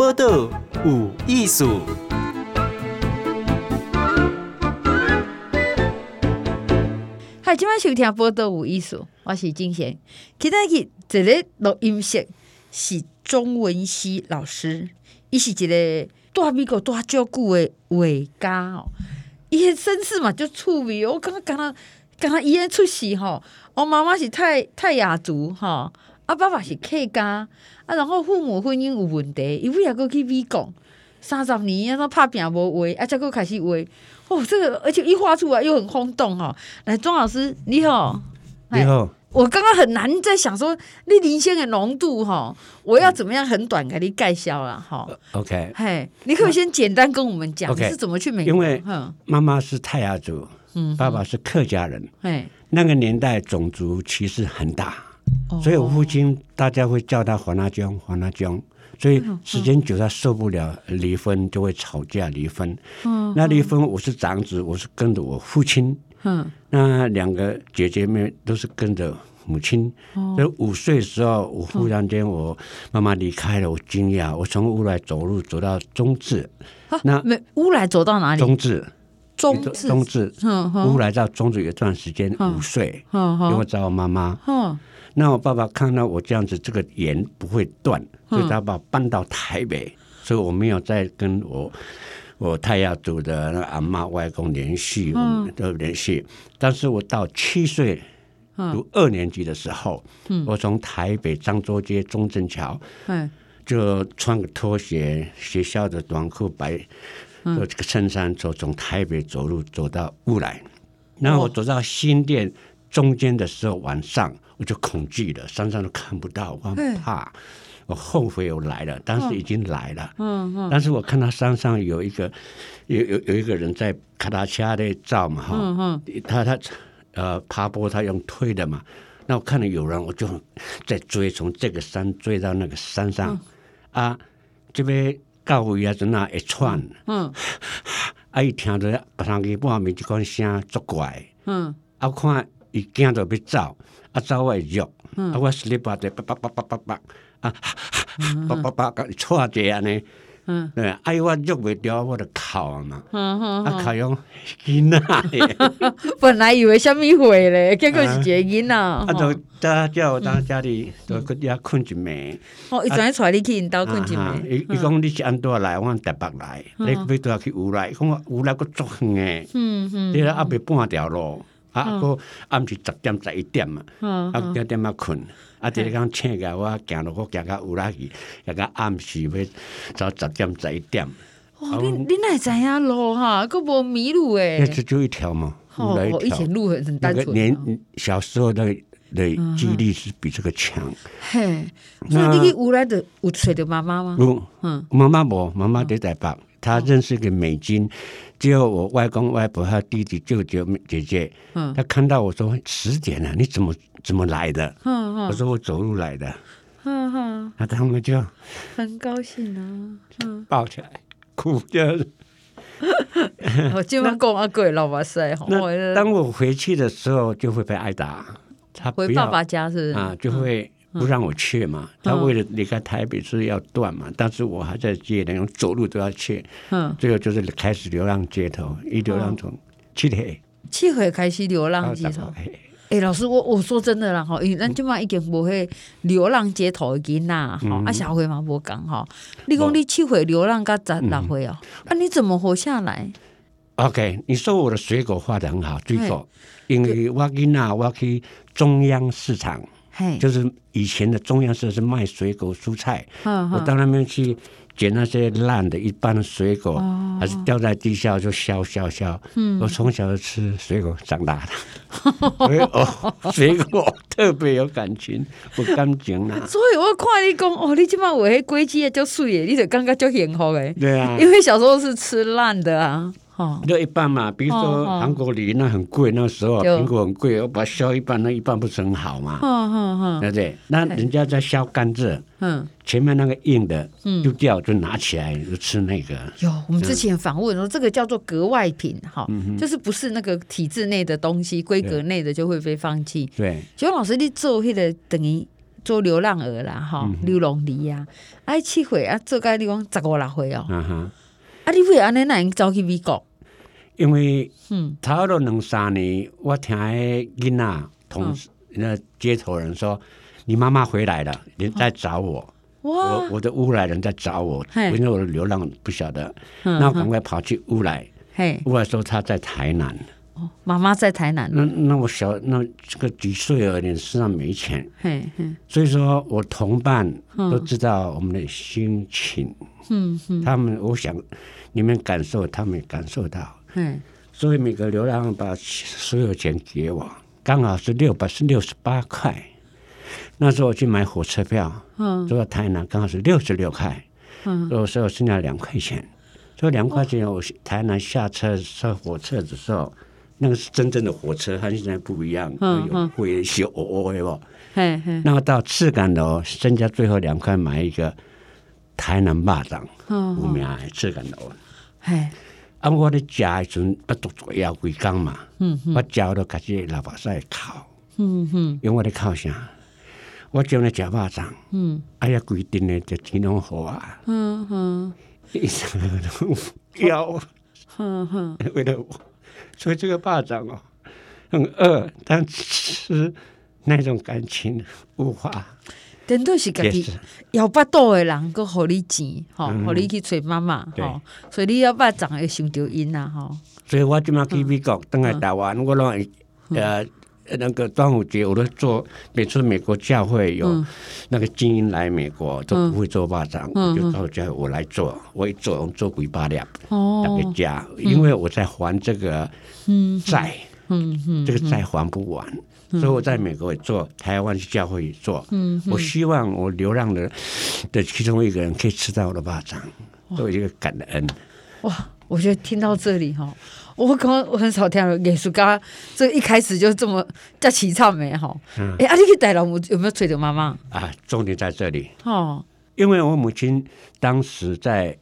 报道有艺术。嗨，今晚收听报道有艺术，我是金贤。今天去这个录音室是钟文熙老师，伊是一个大美国大照顾的画家哦。伊的身世嘛就趣味，我刚刚刚刚刚刚伊的出世吼，我妈妈是泰泰雅族哈，啊爸爸是客家啊，然后父母婚姻有问题，伊尾也搁去美国三十年，啊，拍拼无画，啊，再搁开始画。哦，这个而且一画出来又很轰动哈。来，庄老师你好，你好。我刚刚很难在想说，你林鲜的浓度哈，我要怎么样很短给你介绍了哈。OK，嘿，你可以先简单跟我们讲你是怎么去美国？因为妈妈是泰雅族，嗯，爸爸是客家人，哎，那个年代种族歧视很大，所以我父亲大家会叫他黄阿江，黄阿江，所以时间久他受不了离婚，就会吵架离婚。嗯，那离婚我是长子，我是跟着我父亲。嗯，那两个姐姐妹都是跟着母亲。在五岁的时候，我忽然间我妈妈离开了，我惊讶。我从乌来走路走到中治，那没乌来走到哪里？中治，中治，中治。乌来到中治有段时间，五岁，因为找我妈妈。那我爸爸看到我这样子，这个盐不会断，所以他把我搬到台北，所以我没有再跟我。我太雅族的那阿妈、外公联系，都联系。但是我到七岁读二年级的时候，我从台北漳州街中正桥，就穿个拖鞋、学校的短裤、白这个衬衫，走从台北走路走到乌来。然后我走到新店中间的时候，晚上我就恐惧了，山上都看不到，我很怕。我后悔我来了，当时已经来了。嗯嗯。但是我看到山上有一个有有有一个人在咔嚓嚓的照嘛哈。嗯嗯。他他呃爬坡他用推的嘛，那我看到有人，我就在追，从这个山追到那个山上。啊，这边到位啊，在那一串。嗯。啊，一听到别人去外面就讲声作怪。嗯。啊，我看伊惊到要走，啊走我一脚。嗯。啊，我实力把这叭叭叭叭叭叭。啊，爸爸爸个错这样呢？嗯，对，哎，我喐不掉我的口嘛，嗯嗯，啊，靠用囡仔，本来以为虾米会咧，结果是个囡仔，啊，就家叫我当家里都搁遐困一暝，哦，伊昨天带你去因兜困一暝，伊伊讲你是安怎来，我台北来，你要都要去乌来，讲我乌来搁足远诶，嗯嗯，你来阿袂半条路，啊，搁暗时十点十一点嘛，啊，点点啊困。啊！第二讲请个我行路，我行到乌拉去，行到暗时要走十点十一点。哇！你你哪会知影路哈？佫无迷路诶。那就一条嘛，哦，以前路很单纯。年小时候的的记忆力是比这个强。嘿，所以你去乌来的有找到妈妈吗？嗯，妈妈无，妈妈在台北，她认识个美金。只有我外公外婆、他弟弟、舅舅、姐姐，嗯，他看到我说十点了，你怎么怎么来的？嗯嗯，我说我走路来的，嗯哼，那他们就很高兴啊，嗯，抱起来哭着。我今晚讲阿贵老哇塞，那当我回去的时候就会被挨打，他回爸爸家是啊，就会。不让我去嘛？他为了离开台北是要断嘛？但是我还在街那种走路都要去。嗯，最后就是开始流浪街头，一流浪从七岁，七岁开始流浪街头。哎，老师，我我说真的啦哈，因为咱今嘛已经不会流浪街头的囡仔哈，啊小慧嘛无讲哈。你讲你七岁流浪到十六岁哦，啊你怎么活下来？OK，你说我的水果画的很好，水果，因为我囡仔我去中央市场。就是以前的中央社是卖水果蔬菜，我到那边去捡那些烂的一般的水果，还是掉在地下就削削削。我从小就吃水果长大的，所以哦，水果特别有感情，有感情啦。所以我看你讲哦，你起码我还规矩叫水耶，你就感觉就幸福诶。对啊，因为小时候是吃烂的啊。就一半嘛，比如说韩国梨那很贵，那时候苹果很贵，我把它削一半，那一半不是很好嘛？对不对？那人家在削甘蔗，嗯，前面那个硬的丢掉，就拿起来就吃那个。有，我们之前访问说这个叫做格外品，哈，就是不是那个体制内的东西，规格内的就会被放弃。对，请问老师，你做那个等于做流浪儿啦，哈、嗯，流浪儿啊，哎，七岁啊，做该你讲十五六岁哦，啊，你为安尼那样走去美国？因为嗯，差不多两三年，我听囡仔同那街头人说，嗯、你妈妈回来了，人在找我，哇我我的乌来人在找我，因为我的流浪不晓得，那我赶快跑去乌来，嘿，乌来说他在台南。妈妈在台南。那那我小那这个几岁而已，身上没钱。所以说我同伴都知道我们的心情。嗯嗯。他们，我想你们感受，他们也感受到。嗯。所以每个流浪汉把所有钱给我，刚好是六百是六十八块。那时候我去买火车票，嗯，坐到台南刚好是六十六块。嗯。所以说我剩下两块钱，所以两块钱我台南下车上火车的时候。那个是真正的火车，和现在不一样，嗯、有会修哦哦哦，嘿嘿。那么到赤岗楼，剩下最后两块买一个台南肉粽，有名的赤岗楼。嘿，啊，我咧食诶时阵不足足要几工嘛，嗯嗯，我食了开始老把赛烤，嗯嗯，因为我咧哭啥？我将来食肉粽，嗯，哎呀，规定咧就钱拢好啊，嗯嗯，一生都要，嗯嗯，为了我。所以这个巴掌哦，很饿，但吃那种感情无法。真的是家己要巴肚的人，搁互你钱，吼、嗯，互你去找妈妈，吼对。所以你要巴掌会想到因啊，吼。所以我今麦去美国，等来台湾，嗯、我拢呃。那个端午节，我都做。每次美国教会有那个精英来美国，都不会做巴掌，我就到家我来做。我一做，我做鬼八两，那个家，因为我在还这个债，嗯嗯这个债还不完，所以我在美国也做，台湾教会也做。嗯我希望我流浪的的其中一个人可以吃到我的巴掌，作为一个感恩。哇，我觉得听到这里哈。我刚刚我很少听到艺术家，这一开始就这么叫凄惨没哈？哎、嗯，啊，你去带老母有没有催着妈妈？啊，重点在这里哦，因为我母亲当时在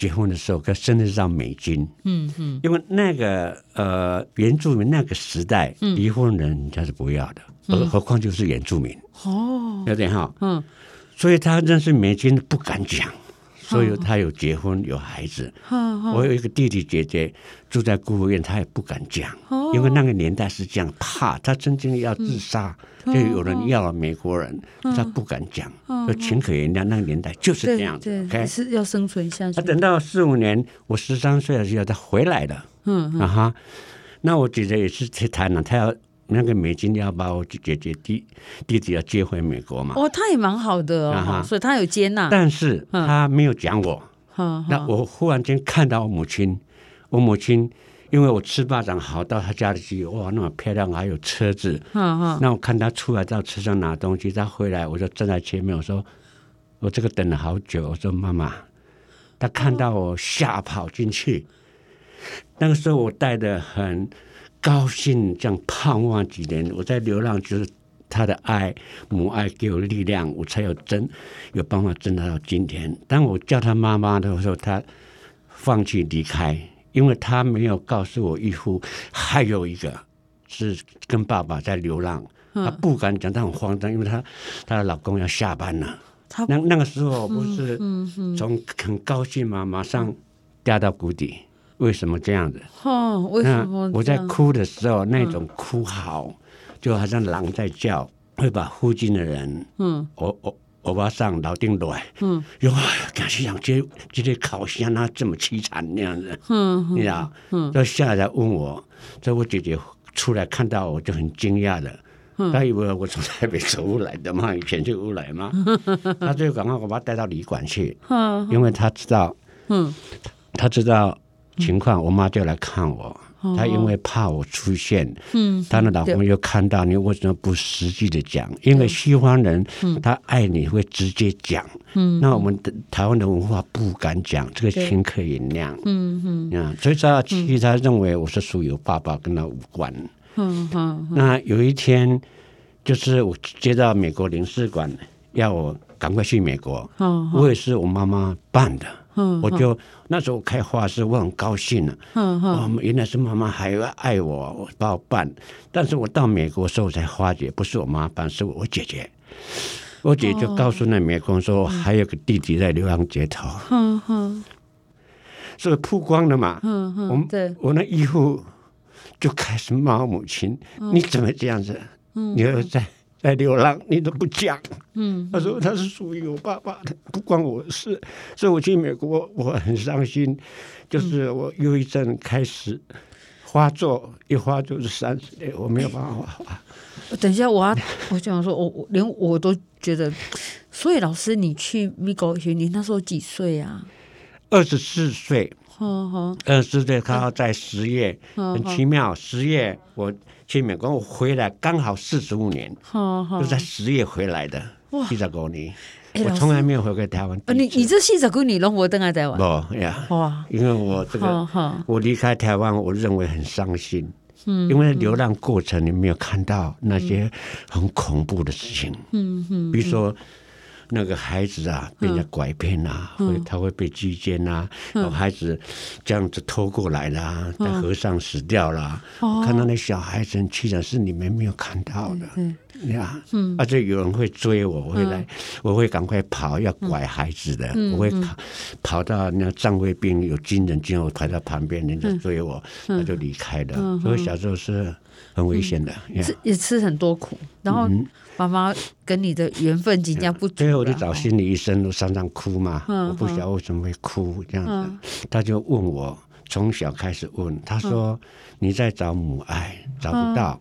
结婚的时候，可生的是张美金，嗯嗯，因为那个呃原住民那个时代，离婚人人家是不要的，何况就是原住民。哦，有点哈，嗯，所以他认识美金不敢讲。所以他有结婚有孩子，我有一个弟弟姐姐住在孤儿院，他也不敢讲，因为那个年代是这样，怕他真正要自杀，就有人要了美国人，他不敢讲，就情可原谅，那个年代就是这样子，还是要生存下去。等到四五年，我十三岁的时候，他回来了，嗯啊哈，那我姐姐也是去台南，他要。那个美金要把我姐姐弟弟弟要接回美国嘛？哦，他也蛮好的哦，所以他有接纳。但是他没有讲我。那我忽然间看到我母亲，我母亲因为我吃巴掌好到他家里去，哇，那么漂亮，还有车子。那我看他出来到车上拿东西，他回来，我就站在前面，我说我这个等了好久。我说妈妈，他看到我吓跑进去。那个时候我带的很。高兴，这样盼望几年，我在流浪，就是他的爱，母爱给我力量，我才有真有办法挣到今天。当我叫他妈妈的时候，他放弃离开，因为他没有告诉我义父还有一个是跟爸爸在流浪，他不敢讲，他很慌张，因为他他的老公要下班了。他那那个时候不是从很高兴嘛，马上掉到谷底。为什么这样子？哦，为什么？我在哭的时候，那种哭嚎，就好像狼在叫，会把附近的人，嗯，我我我把上老丁来，嗯，哟，感觉像这这些烤箱啊这么凄惨那样子，嗯，你知道，嗯，就下来问我，这我姐姐出来看到我就很惊讶的，她以为我从台北走过来的嘛，以前就过来嘛，她就赶快我把她带到旅馆去，嗯，因为她知道，嗯，她知道。情况，我妈就来看我。她因为怕我出现，嗯，她的老公又看到你为什么不实际的讲？因为西方人，他爱你会直接讲，嗯，那我们的台湾的文化不敢讲，这个情可原谅，嗯嗯，啊，所以他其实他认为我是属于爸爸跟他无关，嗯嗯。那有一天，就是我接到美国领事馆要我赶快去美国，我也是我妈妈办的。我就那时候开画室，我很高兴了。嗯嗯，原来是妈妈还要爱我，我帮我办。但是我到美国时候才发觉，不是我妈办，是我姐姐。我姐就告诉那美工说，还有个弟弟在流浪街头。嗯哼，所以曝光了嘛？嗯哼，我对，我那以后就开始骂母亲：“你怎么这样子？你儿子在在流浪，你都不讲。”嗯，他说他是属于我爸爸的，不关我的事。所以我去美国，我很伤心，就是我忧郁症开始发作，一发就是三十年，我没有办法。等一下，我要我想说，我我连我都觉得，所以老师，你去美国学，你那时候几岁啊？二十四岁。二十四岁，刚好在十月，很奇妙。十月我去美国，我回来刚好四十五年，就在十月回来的。四十五年，我从来没有回过台湾。你你这四十五年都活在台湾？不呀，哇！因为我这个，我离开台湾，我认为很伤心。嗯，因为流浪过程你没有看到那些很恐怖的事情，嗯嗯，比如说那个孩子啊被人家拐骗啊，会他会被拘奸啊，然后孩子这样子偷过来啦，在河上死掉了，看到那小孩子，很凄惨是你们没有看到的。呀，嗯，而且有人会追我，我会来，我会赶快跑，要拐孩子的，我会跑跑到那站卫兵有军人经过，排到旁边，人家追我，他就离开了。所以小时候是很危险的，也吃很多苦。然后妈妈跟你的缘分即将不足，最后我就找心理医生，都常常哭嘛，我不晓得为什么会哭这样子，他就问我。从小开始问，他说：“你在找母爱，找不到，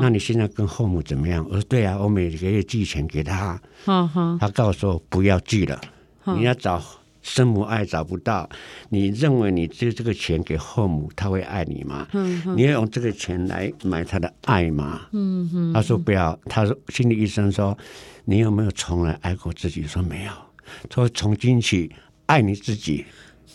那你现在跟后母怎么样？”我说：“对啊，我每个月寄钱给他。”他告诉我不要寄了，你要找生母爱找不到，你认为你寄这个钱给后母，他会爱你吗？你要用这个钱来买他的爱吗？他说不要。他说心理医生说：“你有没有从来爱过自己？”说没有。他说从今起爱你自己。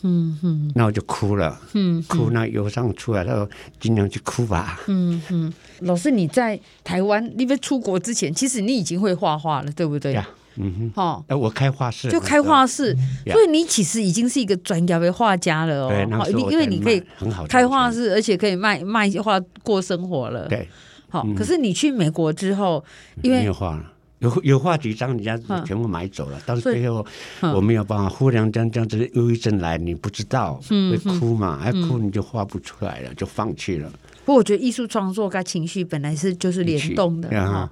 嗯哼，那我就哭了，嗯，哭那忧伤出来，他说尽量去哭吧。嗯嗯，老师你在台湾，你没出国之前，其实你已经会画画了，对不对？呀，嗯哼，哦，我开画室，就开画室，所以你其实已经是一个专业的画家了哦。对，因为你可以很好开画室，而且可以卖卖画过生活了。对，好，可是你去美国之后，因为没有画了。有有画几张，人家全部买走了。但是最后我没有办法，忽然间这样子忧郁症来，你不知道会哭嘛？还哭你就画不出来了，就放弃了。不过我觉得艺术创作跟情绪本来是就是联动的哈。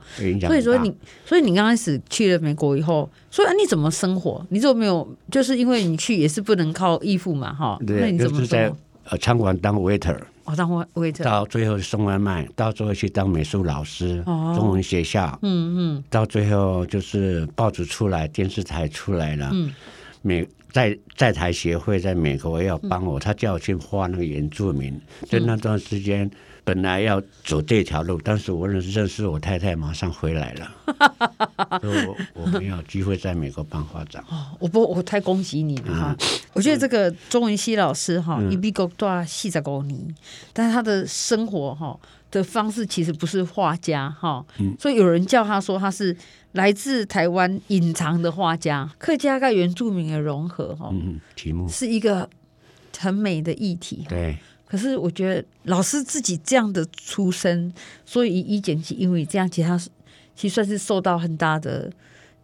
所以说你，所以你刚开始去了美国以后，所以你怎么生活？你怎么没有？就是因为你去也是不能靠义父嘛哈。那你怎么在呃餐馆当 waiter？哦，当 waiter 到最后送外卖，到最后去当美术老师，哦、中文学校，嗯嗯，到最后就是报纸出来，电视台出来了，嗯，美在在台协会在美国要帮我，嗯、他叫我去画那个原住民，就、嗯、那段时间。本来要走这条路，但是我认识认识我太太，马上回来了，所以我我没有机会在美国办画展。哦，我不，我太恭喜你了哈！嗯、我觉得这个钟文熙老师哈，一比国大四十五年，但是他的生活哈的方式其实不是画家哈，嗯、所以有人叫他说他是来自台湾隐藏的画家，客家跟原住民的融合哈，嗯，题目是一个很美的议题，对。可是我觉得老师自己这样的出身，所以一剪辑，因为这样，其实他其实算是受到很大的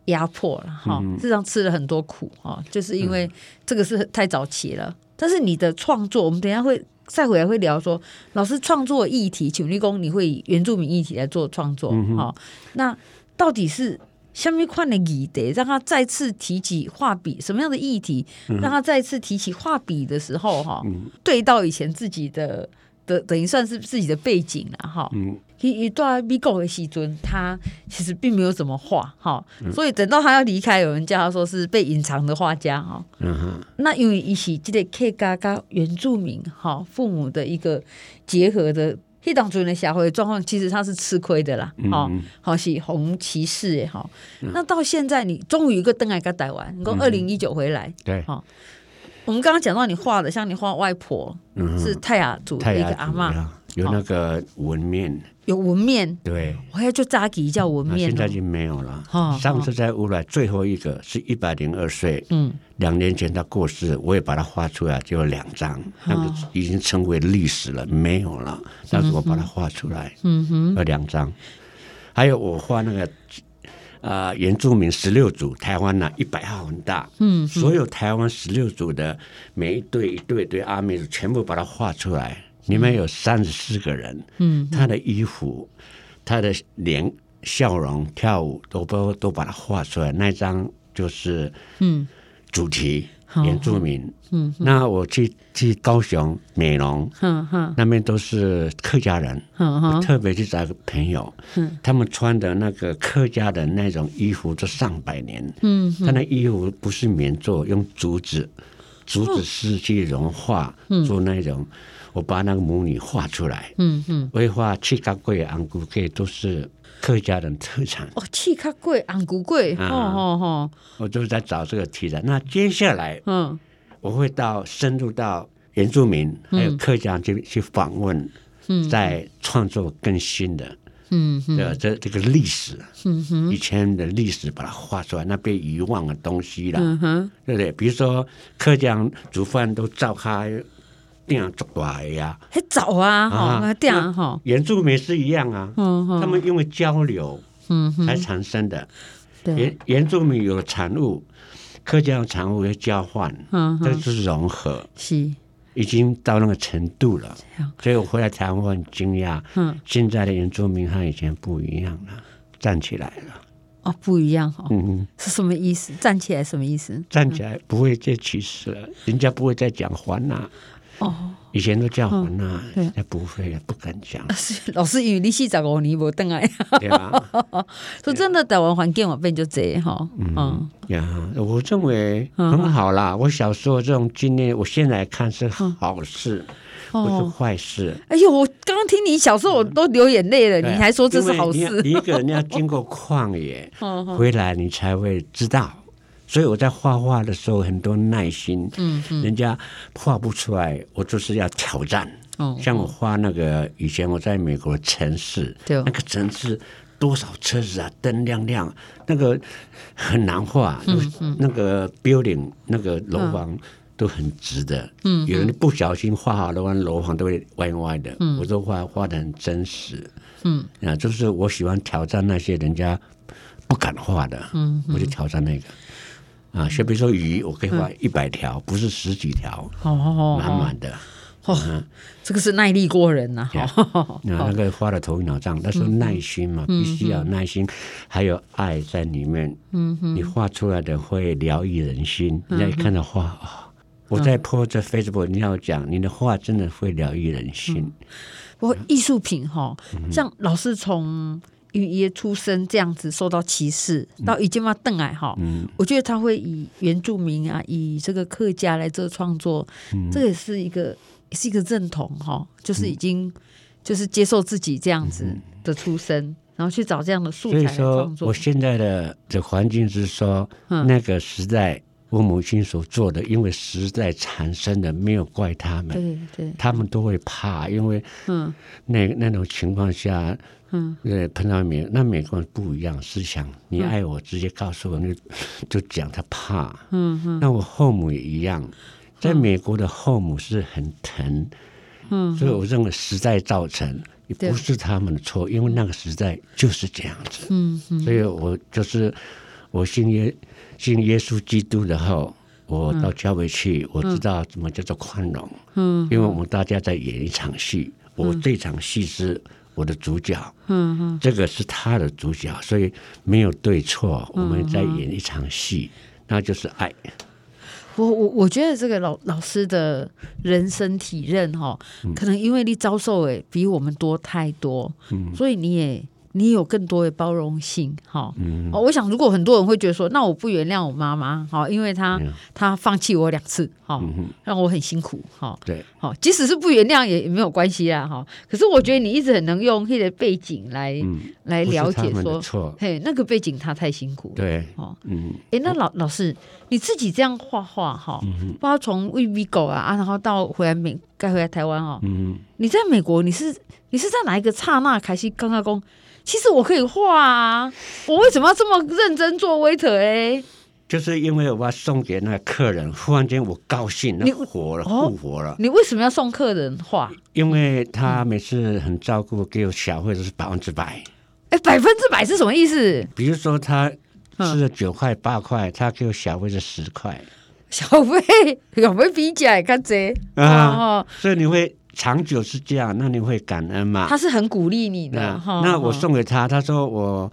压迫了哈，这样、嗯、吃了很多苦哈，就是因为这个是太早期了。嗯、但是你的创作，我们等一下会再回来会聊说，老师创作议题，请立功，你会以原住民议题来做创作哈，嗯、那到底是？下面换了议题，让他再次提起画笔，什么样的议题？让他再次提起画笔的时候，哈、嗯，对到以前自己的的，等于算是自己的背景了，哈。嗯，一一段美国的时阵，他其实并没有怎么画，哈，嗯、所以等到他要离开，有人叫他说是被隐藏的画家，哈。嗯哼。那因为一起这个客家跟原住民，哈，父母的一个结合的。黑党主人的社会状况，其实他是吃亏的啦，好，好是红骑士也好。那到现在，你终于一个登来个台湾，你讲二零一九回来，对，好。我们刚刚讲到你画的，像你画外婆，是泰雅族的一个阿嬷，有那个纹面，有纹面，对，我还就扎吉叫纹面，现在已经没有了。上次在乌来最后一个是一百零二岁，嗯，两年前他过世，我也把它画出来，就有两张，那个已经成为历史了，没有了。但是我把它画出来，嗯哼，有两张，还有我画那个啊、呃，原住民十六组，台湾呢一百号很大，嗯，所有台湾十六组的每一对一对对阿美族全部把它画出来，里面有三十四个人，嗯，他的衣服、他的脸、笑容、跳舞都都都把它画出来，那张就是嗯。主题。原住民，嗯，那我去去高雄美容，那边都是客家人，嗯嗯，我特别去找个朋友，嗯，他们穿的那个客家的那种衣服，都上百年，嗯，他那衣服不是棉做，用竹子，竹子丝去融化，做那种，我把那个母女画出来，嗯嗯，我画七卡贵、昂古贵都是。客家人特产。哦，气卡贵，昂古贵，哦哦哦，我就是在找这个题材。那接下来，嗯，我会到深入到原住民还有客家去去访问，嗯，在创作更新的，嗯的这这个历史，嗯哼，以前的历史把它画出来，那被遗忘的东西了，嗯哼，对不对？比如说客家煮饭都照开。这样做大呀，还早啊，哈，这样哈，原住民是一样啊，嗯，他们因为交流，嗯，才产生的，原原住民有产物，客家产物要交换，嗯，这是融合，是，已经到那个程度了，所以我回来台湾我很惊讶，嗯，现在的原住民和以前不一样了，站起来了，哦，不一样哈，嗯。嗯，是什么意思？站起来什么意思？站起来不会再歧视了，人家不会再讲还呐。哦，以前都叫我那，现在不会了，不敢讲。老师，因为你四十五年没回来，对啊，说真的，台湾环境我变就这哈。嗯呀，我认为很好啦。我小时候这种经历，我现在看是好事，不是坏事。哎呦，我刚刚听你小时候我都流眼泪了，你还说这是好事？你一个人要经过旷野 回来，你才会知道。所以我在画画的时候很多耐心，嗯嗯，人家画不出来，我就是要挑战。哦，像我画那个以前我在美国城市，对，那个城市多少车子啊，灯亮亮，那个很难画。嗯嗯，那个 building 那个楼房都很直的，嗯，有人不小心画好的话，楼房都会歪歪的。嗯，我都画画的很真实。嗯，啊，就是我喜欢挑战那些人家不敢画的，嗯，我就挑战那个。啊，像比如说鱼，我可以画一百条，嗯、不是十几条，哦，满满的。哦，嗯、这个是耐力过人呐、啊。好，那个画的头晕脑胀，但是耐心嘛，嗯、必须要耐心，嗯、还有爱在里面。嗯哼，你画出来的会疗愈人心。嗯、人家一看到画啊、哦，我在 po 这 Facebook，你要讲你的画真的会疗愈人心。我、嗯、艺术品哈，像老师从。因为一出生这样子受到歧视，到已经嘛邓矮哈，嗯、我觉得他会以原住民啊，以这个客家来做创作，嗯、这也是一个也是一个认同哈，就是已经、嗯、就是接受自己这样子的出生，嗯、然后去找这样的素材来创作。我现在的这环境是说，嗯、那个时代我母亲所做的，因为时代产生的，没有怪他们，对对，他们都会怕，因为嗯，那那种情况下。嗯，对，碰到美那美国人不一样思想，你爱我直接告诉我，那就讲他怕。嗯嗯，那我后母也一样，在美国的后母是很疼。嗯，所以我认为时代造成也不是他们的错，因为那个时代就是这样子。嗯嗯，所以我就是我信耶信耶稣基督的后，我到教会去，我知道怎么叫做宽容。嗯，因为我们大家在演一场戏，我这场戏是。我的主角，嗯哼，这个是他的主角，所以没有对错，我们在演一场戏，那就是爱。我我我觉得这个老老师的人生体认哈，可能因为你遭受诶比我们多太多，嗯，所以你也。你有更多的包容性，哈，嗯，我想如果很多人会觉得说，那我不原谅我妈妈，哈，因为她她放弃我两次，哈，让我很辛苦，哈，对，好，即使是不原谅也也没有关系啊，哈。可是我觉得你一直很能用那个背景来来了解说，嘿，那个背景他太辛苦，对，哦，嗯，哎，那老老师你自己这样画画，哈，包括从喂米狗啊，啊，然后到回来美，该回来台湾哦，嗯，你在美国你是你是在哪一个刹那开始刚刚讲？其实我可以画啊，我为什么要这么认真做 waiter 哎？就是因为我要送给那个客人，忽然间我高兴，你活了，复活了。你为什么要送客人画？因为他每次很照顾，给我小费都是百分之百。哎，百分之百是什么意思？比如说他吃了九块八块，他给我小费是十块，小费小费比起来看这啊，所以你会长久是这样，那你会感恩吗？他是很鼓励你的。那我送给他，他说我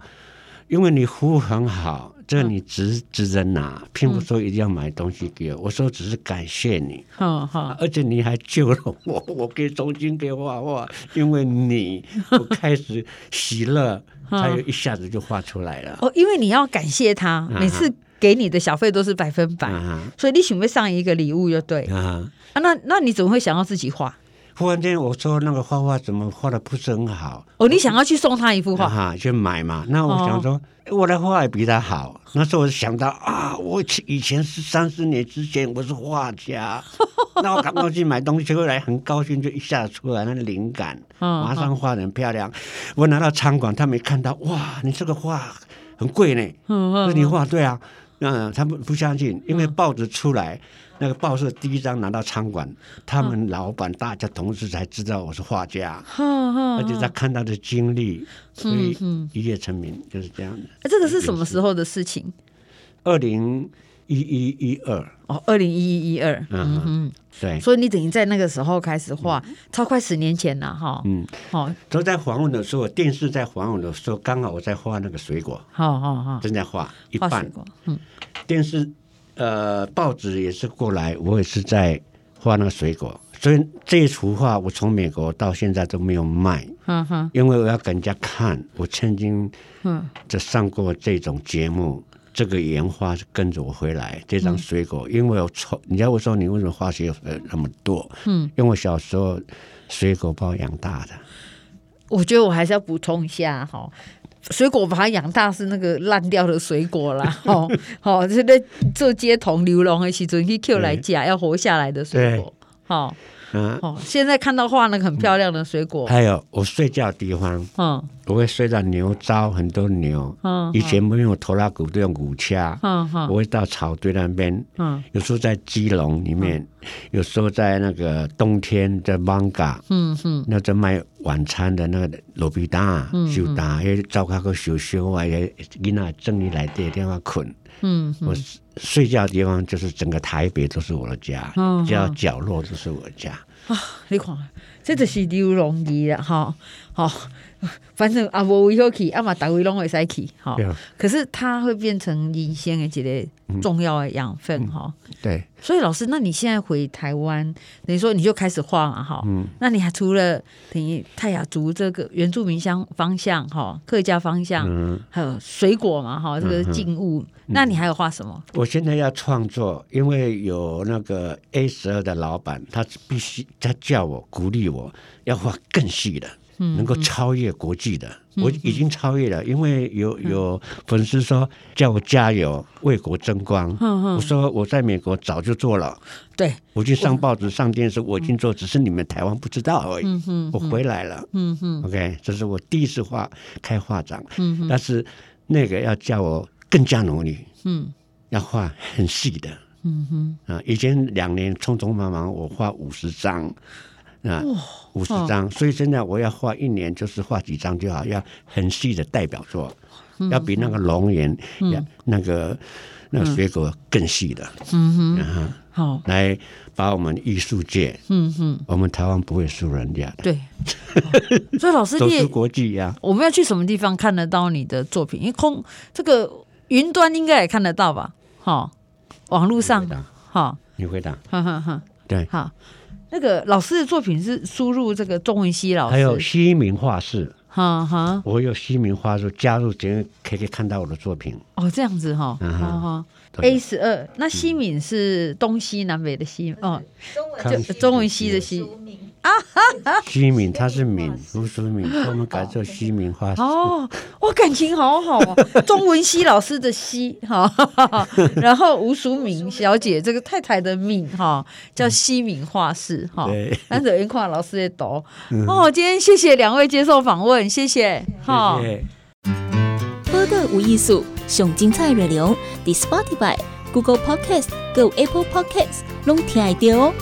因为你服务很好。这你值值得拿，并不说一定要买东西给我。我说只是感谢你，好好，而且你还救了我，我可以重新给画画，因为你我开始喜乐，他又一下子就画出来了。哦，因为你要感谢他，每次给你的小费都是百分百，所以你准备上一个礼物就对啊。那那你怎么会想要自己画？忽然间我说那个画画怎么画的不是很好？哦，你想要去送他一幅画？哈，去买嘛。那我想说。我的画也比他好，那时候我想到啊，我以前是三十年之前我是画家，那我赶快去买东西回来，很高兴就一下子出来那个灵感，马上画的很漂亮。我拿到餐馆，他没看到，哇，你这个画很贵呢，是你画对啊，嗯，他们不相信，因为报纸出来。那个报社第一张拿到餐馆，他们老板、大家同事才知道我是画家，而且他看他的经历，所以一夜成名就是这样的。哎，这个是什么时候的事情？二零一一一二。哦，二零一一一二，嗯嗯，对。所以你等于在那个时候开始画，超快十年前了哈。嗯，好。都在访问的时候，电视在访问的时候，刚好我在画那个水果，好好好，正在画一半，嗯，电视。呃，报纸也是过来，我也是在画那个水果，所以这一幅画我从美国到现在都没有卖，嗯哼，因为我要给人家看，我曾经嗯。就上过这种节目，这个原画是跟着我回来，这张水果，因为我从你知道我说你为什么化学那么多，嗯，因为我小时候水果把我养大的，我觉得我还是要补充一下哈。水果把它养大是那个烂掉的水果啦，哦，好，就是在做街头流浪的时阵去 Q 来夹，要活下来的水果，好。嗯，哦，现在看到画那个很漂亮的水果，还有我睡觉的地方，嗯，我会睡到牛糟，很多牛，嗯，以前没有拖拉机都用鼓掐，嗯嗯，我会到草堆那边，嗯，有时候在鸡笼里面，有时候在那个冬天在芒嘎，嗯嗯，那在卖晚餐的那个路边摊，收单，也招卡个小小啊，也囡仔整理来的地方困，嗯，我。睡觉的地方就是整个台北都是我的家，只要角落都是我的家。啊，你看，这就是刘荣义了哈，好。反正啊，无为好去，啊嘛，大位拢会使去，哈。可是它会变成人生的一个重要的养分，哈、嗯。对。所以老师，那你现在回台湾，等于说你就开始画嘛，哈。嗯。那你还除了等于泰雅族这个原住民乡方向，哈，客家方向，嗯，还有水果嘛，哈，这个静物，嗯、那你还有画什么？我现在要创作，因为有那个 A 十二的老板，他必须他叫我鼓励我要画更细的。能够超越国际的，嗯、我已经超越了，嗯、因为有有粉丝说叫我加油，为国争光。我说我在美国早就做了，对，我去上报纸、上电视，我已经做，只是你们台湾不知道而已。我回来了。嗯嗯、OK，这是我第一次画开画展。但是那个要叫我更加努力。嗯，要画很细的。嗯哼，啊，以前两年匆匆忙忙，我画五十张。啊，五十张，所以现在我要画一年，就是画几张就好，要很细的代表作，要比那个龙眼，要那个那个水果更细的，嗯哼，好，来把我们艺术界，嗯哼，我们台湾不会输人家的，对，所以老师，走出国际呀，我们要去什么地方看得到你的作品？因为空这个云端应该也看得到吧？好，网络上，好，你回答，哈哈哈，对，好。那个老师的作品是输入这个钟文熙老师，还有西明画室，哈哈，我有西明画室加入，这样可以看到我的作品。哦，这样子哈，哈哈。A 十二，那西敏是东西南北的西，哦，中文就中文西的西。啊哈！西敏他是敏，吴淑敏，我们改做西敏画室。哦，哇，感情好好啊！钟文熙老师的西哈，然后吴淑敏小姐这个太太的敏哈，叫西敏画室哈。对，那等于看老师的读。哦，今天谢谢两位接受访问，谢谢。谢谢。播客无艺术，上精彩内容，The Spotify、Google Podcast、Go Apple Podcasts，拢听得到哦。